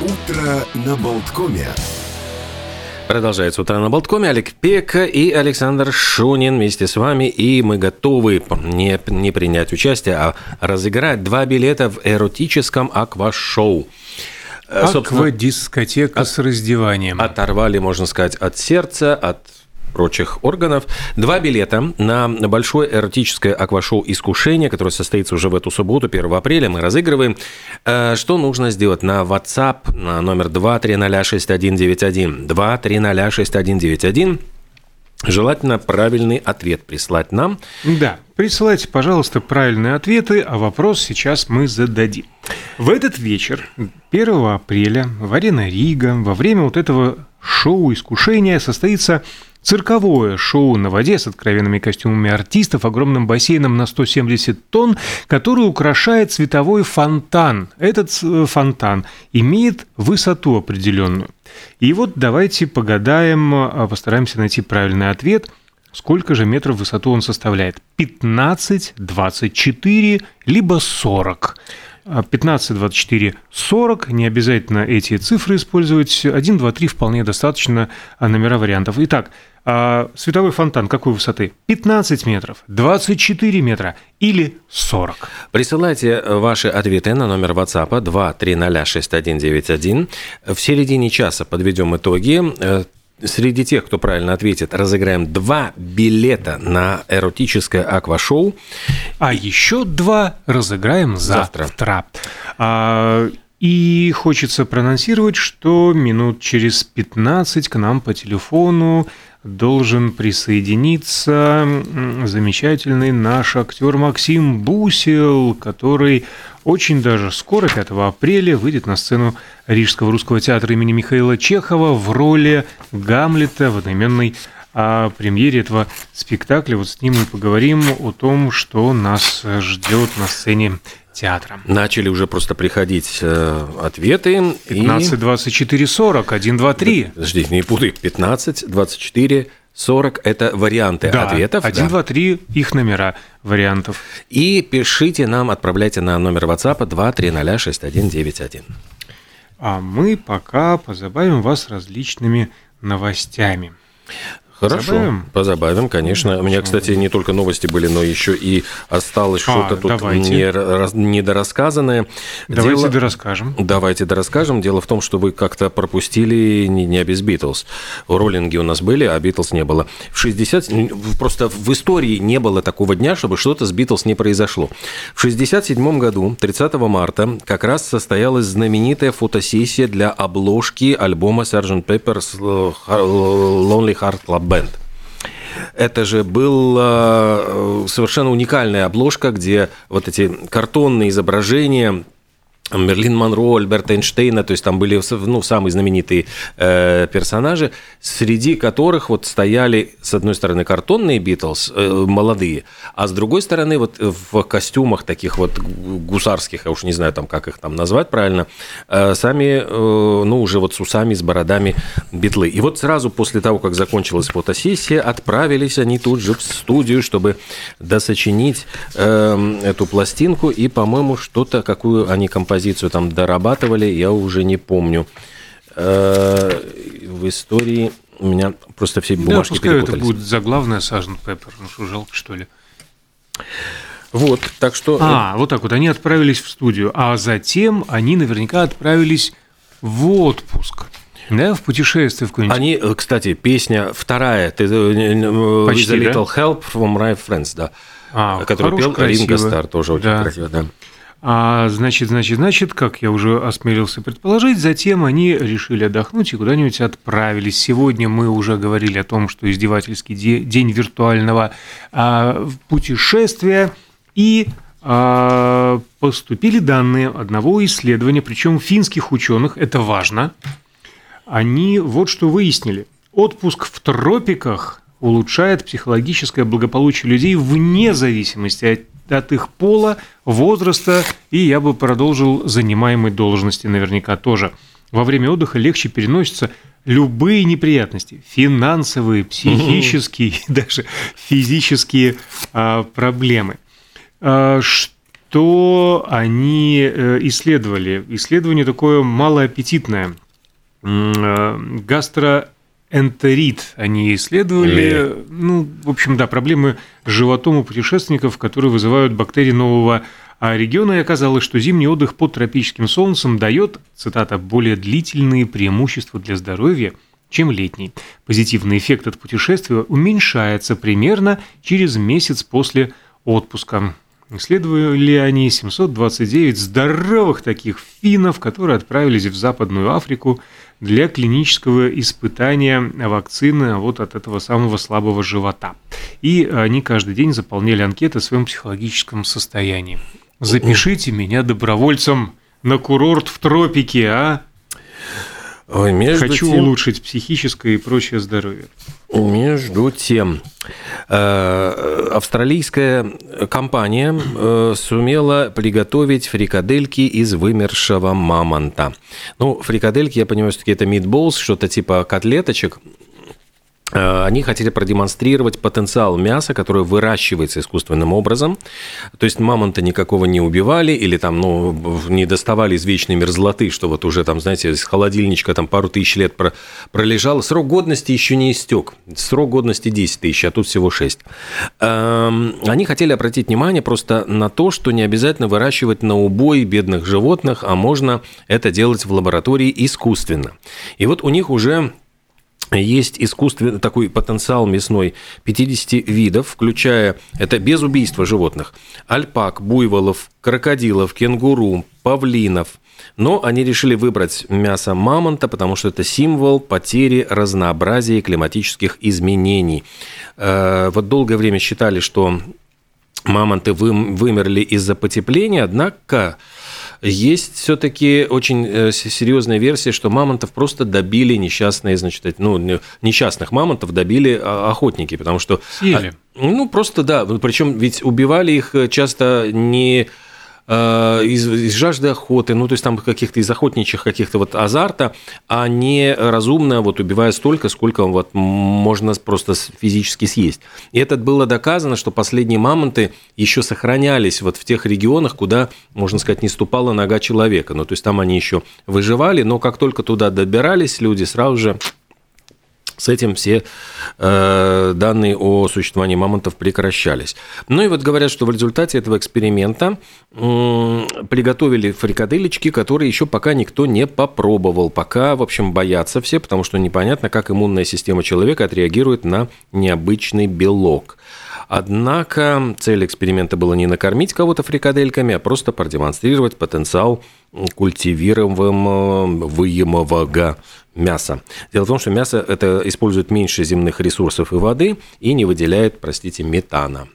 Утро на Болткоме. Продолжается «Утро на Болткоме». Олег Пека и Александр Шунин вместе с вами. И мы готовы не, не принять участие, а разыграть два билета в эротическом аквашоу. Э, Аквадискотека с раздеванием. Оторвали, можно сказать, от сердца, от прочих органов. Два билета на большое эротическое аквашоу «Искушение», которое состоится уже в эту субботу, 1 апреля. Мы разыгрываем. Э, что нужно сделать? На WhatsApp на номер 2306191. 2306191. Желательно правильный ответ прислать нам. Да, присылайте, пожалуйста, правильные ответы, а вопрос сейчас мы зададим. В этот вечер, 1 апреля, в Арена Рига, во время вот этого шоу «Искушение» состоится Цирковое шоу на воде с откровенными костюмами артистов, огромным бассейном на 170 тонн, который украшает световой фонтан. Этот э, фонтан имеет высоту определенную. И вот давайте погадаем, а, постараемся найти правильный ответ. Сколько же метров высоту он составляет? 15, 24, либо 40. 15, 24, 40. Не обязательно эти цифры использовать. 1, 2, 3 вполне достаточно а, номера вариантов. Итак, а, световой фонтан какой высоты? 15 метров, 24 метра или 40. Присылайте ваши ответы на номер WhatsApp 2306191. В середине часа подведем итоги. Среди тех, кто правильно ответит, разыграем два билета на эротическое аквашоу. А еще два разыграем завтра. завтра. А, и хочется проанонсировать, что минут через 15 к нам по телефону должен присоединиться замечательный наш актер Максим Бусел, который очень даже скоро, 5 апреля, выйдет на сцену Рижского русского театра имени Михаила Чехова в роли Гамлета в одноименной о премьере этого спектакля. Вот с ним мы поговорим о том, что нас ждет на сцене театра. Начали уже просто приходить э, ответы. 15, и... 24, 40, 1, 2, 3. Подожди, не путай. 15, 24, 40 – это варианты да, ответов. 1, да. 2, 3 – их номера вариантов. И пишите нам, отправляйте на номер WhatsApp 2306191. А мы пока позабавим вас различными новостями. Хорошо, позабавим, позабавим конечно. У меня, кстати, не только новости были, но еще и осталось а, что-то тут не, недорассказанное. Давайте Дело... дорасскажем. Давайте дорасскажем. Дело в том, что вы как-то пропустили не, не без Битлз. Роллинги у нас были, а Битлз не было. В 60... Просто в истории не было такого дня, чтобы что-то с Битлз не произошло. В 67 году, 30 марта, как раз состоялась знаменитая фотосессия для обложки альбома Sgt. Pepper's Lonely Heart Club Band. Это же была э, совершенно уникальная обложка, где вот эти картонные изображения Мерлин Монро, Альберта Эйнштейна, то есть там были ну, самые знаменитые э, персонажи, среди которых вот стояли, с одной стороны, картонные Битлз, э, молодые, а с другой стороны, вот в костюмах таких вот гусарских, я уж не знаю, там, как их там назвать правильно, э, сами, э, ну, уже вот с усами, с бородами битлы. И вот сразу после того, как закончилась фотосессия, отправились они тут же в студию, чтобы досочинить э, эту пластинку, и, по-моему, что-то, какую они композицию позицию там дорабатывали, я уже не помню. Э, в истории у меня просто все бумажки да, пускай это будет заглавная Сажен Пеппер. Ну что, жалко, что ли? Вот, так что... А, вот так вот, они отправились в студию, а затем они наверняка отправились в отпуск. Да, в путешествие в какое-нибудь. Они, э, кстати, песня вторая, ты, э, Почти, With a Little да? Help from My Friends, да, а, который пел Ринго Стар, тоже очень да. красиво, да. А значит, значит, значит, как я уже осмелился предположить, затем они решили отдохнуть и куда-нибудь отправились. Сегодня мы уже говорили о том, что издевательский день виртуального а, путешествия и а, поступили данные одного исследования, причем финских ученых, это важно. Они вот что выяснили. Отпуск в тропиках улучшает психологическое благополучие людей вне зависимости от от их пола, возраста, и я бы продолжил занимаемой должности наверняка тоже. Во время отдыха легче переносятся любые неприятности, финансовые, психические, даже физические а, проблемы. А, что они э, исследовали? Исследование такое малоаппетитное. Э, гастроэнтерит они исследовали. Э. Ну, в общем, да, проблемы с животом у путешественников, которые вызывают бактерии нового региона. И оказалось, что зимний отдых под тропическим солнцем дает, цитата, более длительные преимущества для здоровья, чем летний. Позитивный эффект от путешествия уменьшается примерно через месяц после отпуска. Исследовали они 729 здоровых таких финнов, которые отправились в Западную Африку для клинического испытания вакцины вот от этого самого слабого живота. И они каждый день заполняли анкеты о своем психологическом состоянии. Запишите меня добровольцем на курорт в тропике, а? Между Хочу тем... улучшить психическое и прочее здоровье. Между тем, э, австралийская компания э, сумела приготовить фрикадельки из вымершего мамонта. Ну, фрикадельки, я понимаю, что это митболс, что-то типа котлеточек, они хотели продемонстрировать потенциал мяса, которое выращивается искусственным образом. То есть мамонта никакого не убивали или там, ну, не доставали из вечной мерзлоты, что вот уже там, знаете, из холодильничка там пару тысяч лет пролежало. Срок годности еще не истек. Срок годности 10 тысяч, а тут всего 6. Эм, они хотели обратить внимание просто на то, что не обязательно выращивать на убой бедных животных, а можно это делать в лаборатории искусственно. И вот у них уже есть искусственный такой потенциал мясной 50 видов, включая, это без убийства животных, альпак, буйволов, крокодилов, кенгуру, павлинов. Но они решили выбрать мясо мамонта, потому что это символ потери разнообразия климатических изменений. Э, вот долгое время считали, что мамонты вымерли из-за потепления, однако есть все-таки очень э, серьезная версия, что мамонтов просто добили несчастные, значит, ну, несчастных мамонтов добили а, охотники, потому что... Съели. Ну, просто да. Причем ведь убивали их э, часто не из, из жажды охоты, ну, то есть там каких-то из охотничьих каких-то вот азарта, а не разумно вот убивая столько, сколько вот можно просто физически съесть. И это было доказано, что последние мамонты еще сохранялись вот в тех регионах, куда, можно сказать, не ступала нога человека. Ну, то есть там они еще выживали, но как только туда добирались люди, сразу же с этим все э, данные о существовании мамонтов прекращались. Ну и вот говорят, что в результате этого эксперимента э, приготовили фрикаделечки, которые еще пока никто не попробовал. Пока, в общем, боятся все, потому что непонятно, как иммунная система человека отреагирует на необычный белок. Однако цель эксперимента была не накормить кого-то фрикадельками, а просто продемонстрировать потенциал культивируемого выемового мяса. Дело в том, что мясо это использует меньше земных ресурсов и воды и не выделяет, простите, метана.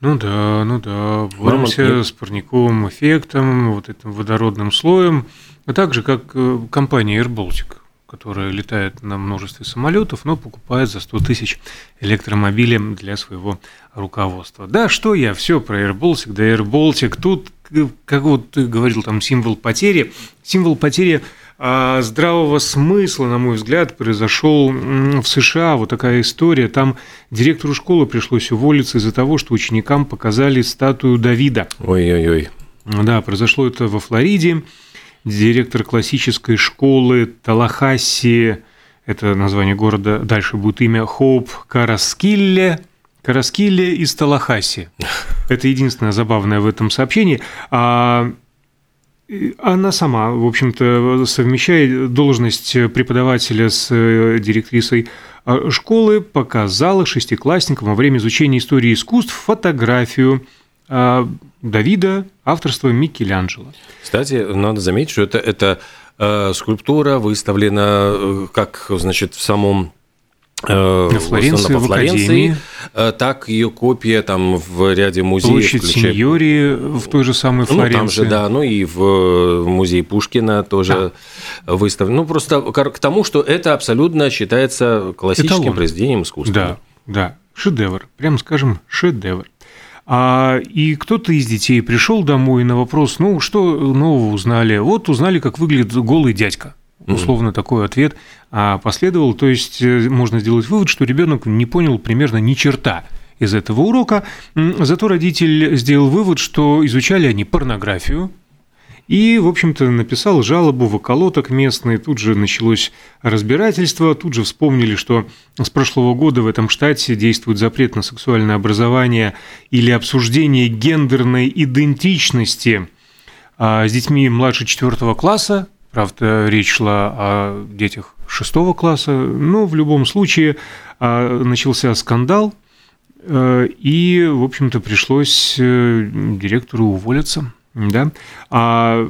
Ну да, ну да, боремся Мама... с парниковым эффектом, вот этим водородным слоем, а также как э, компания Air Baltic которая летает на множестве самолетов, но покупает за 100 тысяч электромобилей для своего руководства. Да, что я, все про AirBaltic, да AirBaltic, тут, как вот ты говорил, там символ потери, символ потери здравого смысла, на мой взгляд, произошел в США. Вот такая история. Там директору школы пришлось уволиться из-за того, что ученикам показали статую Давида. Ой-ой-ой. Да, произошло это во Флориде директор классической школы Талахаси, это название города, дальше будет имя Хоуп Караскилле, Караскилле из Талахаси. Это единственное забавное в этом сообщении. А она сама, в общем-то, совмещает должность преподавателя с э, директрисой а, школы, показала шестиклассникам во время изучения истории искусств фотографию а, Давида авторства Микеланджело. Кстати, надо заметить, что это, это э, скульптура выставлена э, как, значит, в самом на Флоренции, во Флоренции, э, так ее копия там в ряде музеев. Площадь включая... Синьори в той же самой Флоренции. Ну, там же, да, ну и в музее Пушкина тоже да. выставлено. Ну, просто к тому, что это абсолютно считается классическим Эталон. произведением искусства. Да, да, шедевр, прямо скажем, шедевр. А, и кто-то из детей пришел домой на вопрос, ну, что нового узнали? Вот узнали, как выглядит голый дядька. Условно mm-hmm. такой ответ а последовал. То есть э, можно сделать вывод, что ребенок не понял примерно ни черта из этого урока. Зато родитель сделал вывод, что изучали они порнографию, и, в общем-то, написал жалобу в околоток местный. Тут же началось разбирательство. Тут же вспомнили, что с прошлого года в этом штате действует запрет на сексуальное образование или обсуждение гендерной идентичности а с детьми младше четвертого класса. Правда, речь шла о детях шестого класса. Но в любом случае а, начался скандал, э, и, в общем-то, пришлось э, директору уволиться. Да? А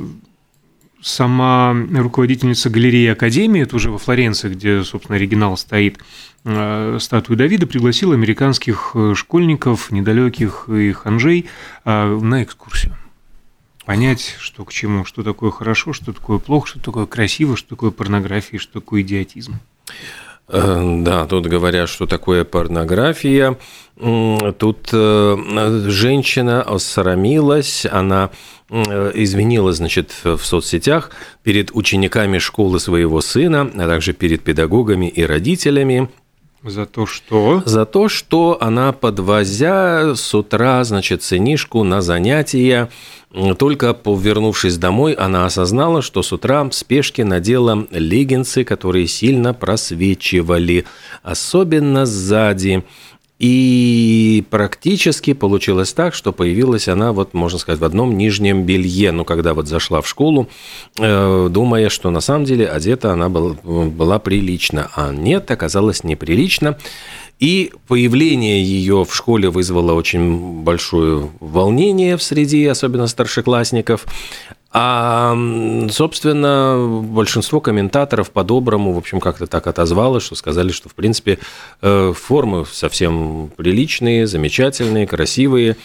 сама руководительница галереи Академии, это уже во Флоренции, где, собственно, оригинал стоит, э, статую Давида, пригласила американских школьников, недалеких и ханжей на экскурсию понять, что к чему, что такое хорошо, что такое плохо, что такое красиво, что такое порнография, что такое идиотизм. Э, да, тут говорят, что такое порнография. Тут э, женщина осрамилась, она э, извинилась, значит, в соцсетях перед учениками школы своего сына, а также перед педагогами и родителями. За то, что? За то, что она, подвозя с утра, значит, сынишку на занятия, только повернувшись домой, она осознала, что с утра в спешке надела леггинсы, которые сильно просвечивали, особенно сзади. И практически получилось так, что появилась она, вот можно сказать, в одном нижнем белье. Ну, когда вот зашла в школу, э, думая, что на самом деле одета она была, была прилично. А нет, оказалось неприлично. И появление ее в школе вызвало очень большое волнение в среди, особенно старшеклассников. А, собственно, большинство комментаторов по-доброму, в общем, как-то так отозвалось, что сказали, что, в принципе, э, формы совсем приличные, замечательные, красивые,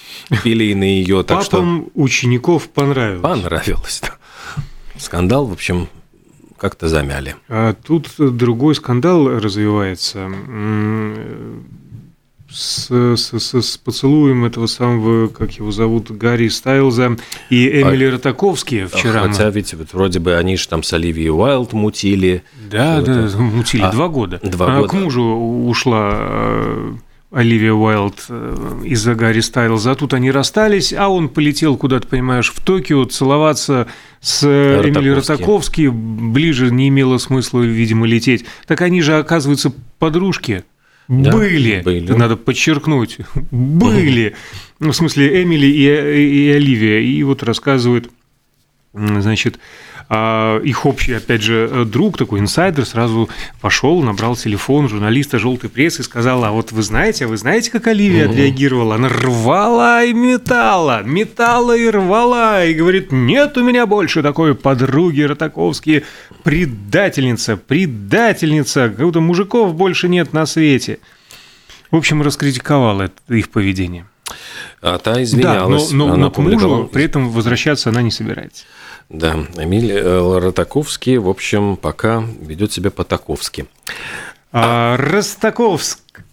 пили на ее. Так Папам что... учеников понравилось. Понравилось, да. Скандал, в общем, как-то замяли. А тут другой скандал развивается с, с, с, с поцелуем этого самого, как его зовут, Гарри Стайлза и Эмили а, Ротаковски вчера. Хотя ведь вот, вроде бы они же там с Оливией Уайлд мутили. Да, да, мутили а, два года. Два а года. К мужу ушла э, Оливия Уайлд э, из-за Гарри Стайлза. А тут они расстались, а он полетел куда-то, понимаешь, в Токио целоваться с Ротаковски. Эмили Ротаковски. Ближе не имело смысла, видимо, лететь. Так они же, оказывается, подружки. Да, были, были, надо подчеркнуть, были. Ну, в смысле, Эмили и, и, и Оливия. И вот рассказывают, значит, их общий, опять же, э, друг, такой инсайдер, сразу пошел, набрал телефон журналиста желтой прессы и сказал, а вот вы знаете, а вы знаете, как Оливия угу. отреагировала? Она рвала и метала, метала и рвала, и говорит, нет у меня больше такой подруги Ротаковские, предательница, предательница, как будто мужиков больше нет на свете. В общем, раскритиковал это их поведение. А та извинялась. Да, но, но, но к мужу при этом возвращаться она не собирается. Да, Эмиль э, Ротаковский, в общем, пока ведет себя по-таковски. А,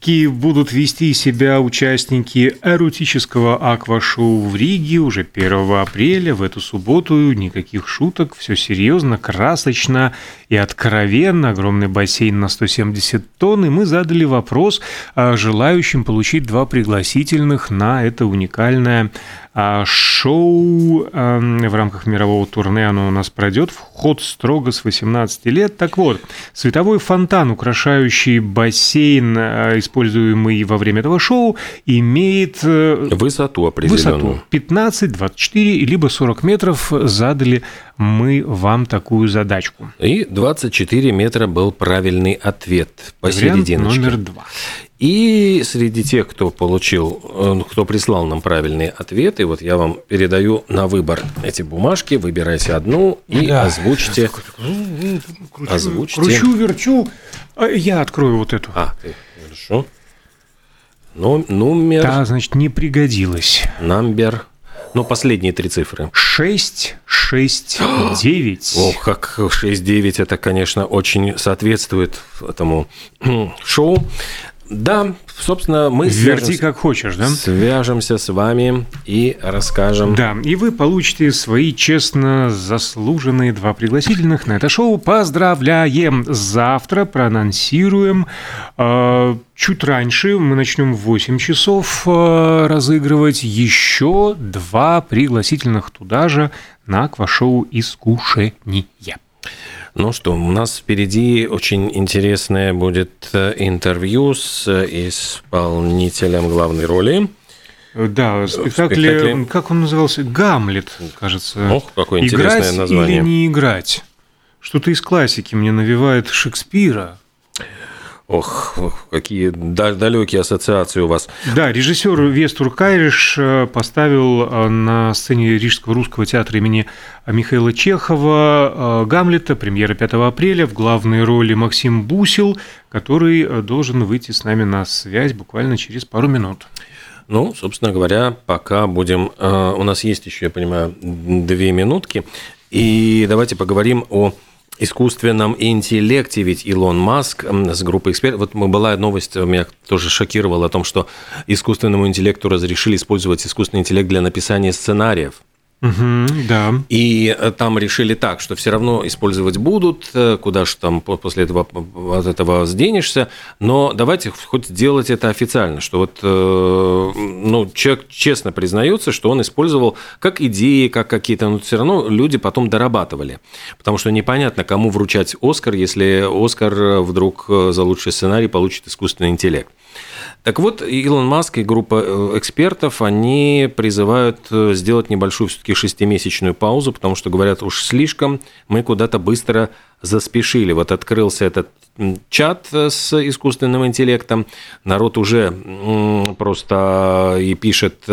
Ростаковски будут вести себя участники эротического аквашоу в Риге уже 1 апреля, в эту субботу. Никаких шуток, все серьезно, красочно и откровенно. Огромный бассейн на 170 тонн. И мы задали вопрос желающим получить два пригласительных на это уникальное а шоу эм, в рамках мирового турне оно у нас пройдет. Вход строго с 18 лет. Так вот, световой фонтан, украшающий бассейн, э, используемый во время этого шоу, имеет... Э, высоту определенную. Высоту 15, 24, либо 40 метров задали мы вам такую задачку. И 24 метра был правильный ответ посерединочке. Вариант номер два. И среди тех, кто получил, э, кто прислал нам правильные ответы, вот я вам передаю на выбор эти бумажки, выбирайте одну и да. озвучьте. Кручу, озвучьте. Кручу, верчу. А, я открою вот эту. А, ты, хорошо. Но, номер... Да, значит, не пригодилось. Номер ну, последние три цифры. 6, 6, 9. Ох, как 6, 9, это, конечно, очень соответствует этому шоу. Да, собственно, мы Верти свяжемся, как хочешь, да? свяжемся с вами и расскажем. Да, и вы получите свои честно заслуженные два пригласительных на это шоу. Поздравляем! Завтра проанонсируем. э, чуть раньше мы начнем в 8 часов э, разыгрывать еще два пригласительных туда же на аквашоу «Искушение». Ну что, у нас впереди очень интересное будет э, интервью с э, исполнителем главной роли. Э, Да, спектакль, спектакле- как он назывался? «Гамлет», кажется. Ох, какое интересное играть название. или не играть? Что-то из классики мне навевает Шекспира. Ох, ох, какие да- далекие ассоциации у вас. Да, режиссер Вестур Кайриш э, поставил э, на сцене Рижского русского театра имени Михаила Чехова э, Гамлета, премьера 5 апреля, в главной роли Максим Бусил, который должен выйти с нами на связь буквально через пару минут. Ну, собственно говоря, пока будем... У нас есть еще, я понимаю, две минутки. И давайте поговорим о искусственном интеллекте, ведь Илон Маск с группой экспертов... Вот была новость, э, меня тоже шокировала о том, что искусственному интеллекту разрешили использовать искусственный интеллект для написания сценариев. Мгм, да. И э, там решили так, что все равно использовать будут, э, куда же там по- после этого от этого сденешься, но давайте хоть сделать это официально, что вот э, ну, человек честно признается, что он использовал как идеи, как какие-то, но все равно люди потом дорабатывали, потому что непонятно, кому вручать Оскар, если Оскар вдруг э, за лучший сценарий получит искусственный интеллект. Так вот, Илон Маск и группа э, экспертов, они призывают э, сделать небольшую все-таки шестимесячную паузу, потому что говорят, уж слишком мы куда-то быстро заспешили. Вот открылся этот чат э, с искусственным интеллектом, народ уже просто и пишет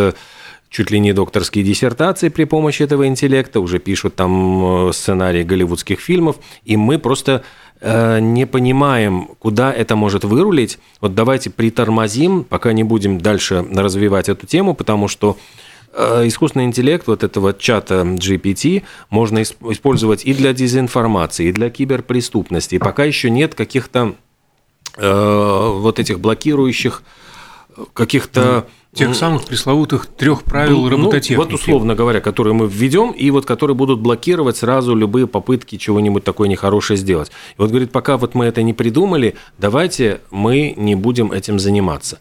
чуть ли не докторские диссертации при помощи этого интеллекта, уже пишут там сценарии голливудских фильмов, и мы просто э, не понимаем, куда это может вырулить. Вот давайте притормозим, пока не будем дальше развивать эту тему, потому что э, искусственный интеллект вот этого чата GPT можно ис- использовать и для дезинформации, и для киберпреступности. И пока еще нет каких-то э, вот этих блокирующих каких-то... Тех м, самых пресловутых трех правил ну, робототехники. вот условно говоря, которые мы введем, и вот которые будут блокировать сразу любые попытки чего-нибудь такое нехорошее сделать. И вот говорит, пока вот мы это не придумали, давайте мы не будем этим заниматься.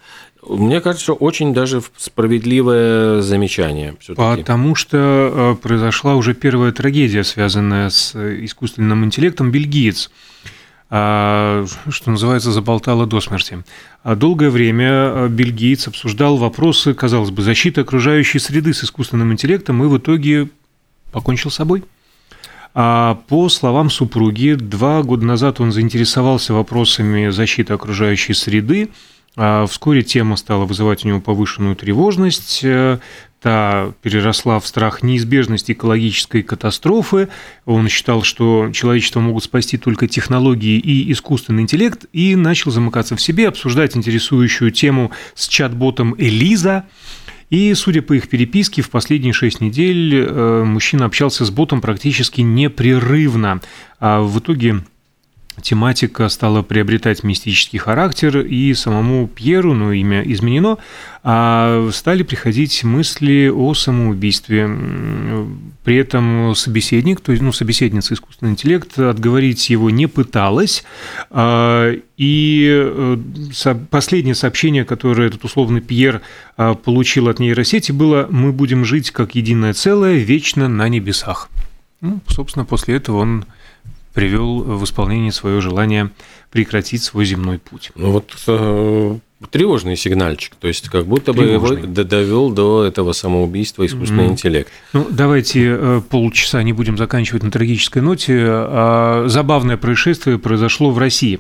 Мне кажется, очень даже справедливое замечание. Потому что э, произошла уже первая трагедия, связанная с э, искусственным интеллектом. Бельгиец, а, что называется, заболтала до смерти. А Долгое время э, бельгиец обсуждал вопросы, казалось бы, защиты окружающей среды с искусственным интеллектом и в итоге покончил с собой. А по словам супруги, два года назад он заинтересовался вопросами защиты окружающей среды. А Вскоре тема стала вызывать у него повышенную тревожность. Та переросла в страх неизбежности экологической катастрофы. Он считал, что человечество могут спасти только технологии и искусственный интеллект, и начал замыкаться в себе, обсуждать интересующую тему с чат-ботом Элиза. И, судя по их переписке, в последние шесть недель э, мужчина общался с ботом практически непрерывно. А в итоге тематика стала приобретать мистический характер, и самому Пьеру, ну, имя изменено, а стали приходить мысли о самоубийстве. При этом собеседник, то есть, ну, собеседница искусственный интеллект, отговорить его не пыталась, а, и э, последнее сообщение, которое этот условный Пьер а, получил от нейросети, было «Мы будем жить как единое целое вечно на небесах». Ну, собственно, после этого он привел в исполнение свое желание прекратить свой земной путь. Ну вот э, тревожный сигнальчик, то есть как будто бы его довел до этого самоубийства искусственный Мгм. интеллект. Ну, давайте э, полчаса не будем заканчивать на трагической ноте. А, Забавное происшествие произошло в России.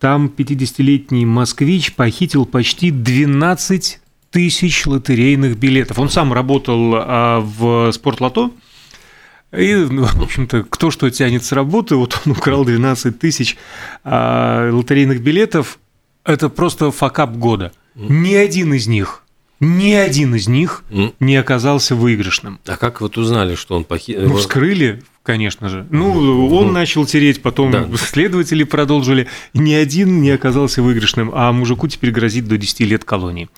Там 50-летний москвич похитил почти 12 тысяч лотерейных билетов. Он сам работал в спортлото, и, ну, в общем-то, кто что тянет с работы, вот он украл 12 тысяч а, лотерейных билетов. Это просто факап года. Ни один из них, ни один из них не оказался выигрышным. А как вот узнали, что он похитил? Ну, вскрыли Конечно же. Ну, он начал тереть, потом Да. следователи продолжили. Ни один не оказался выигрышным, а мужику теперь грозит до 10 лет колонии.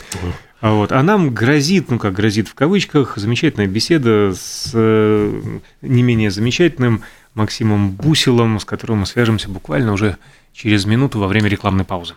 А Вот. А нам грозит, ну как грозит в кавычках, замечательная беседа с э, не менее замечательным Максимом Бусилом, с которым мы свяжемся буквально уже через минуту во время рекламной паузы.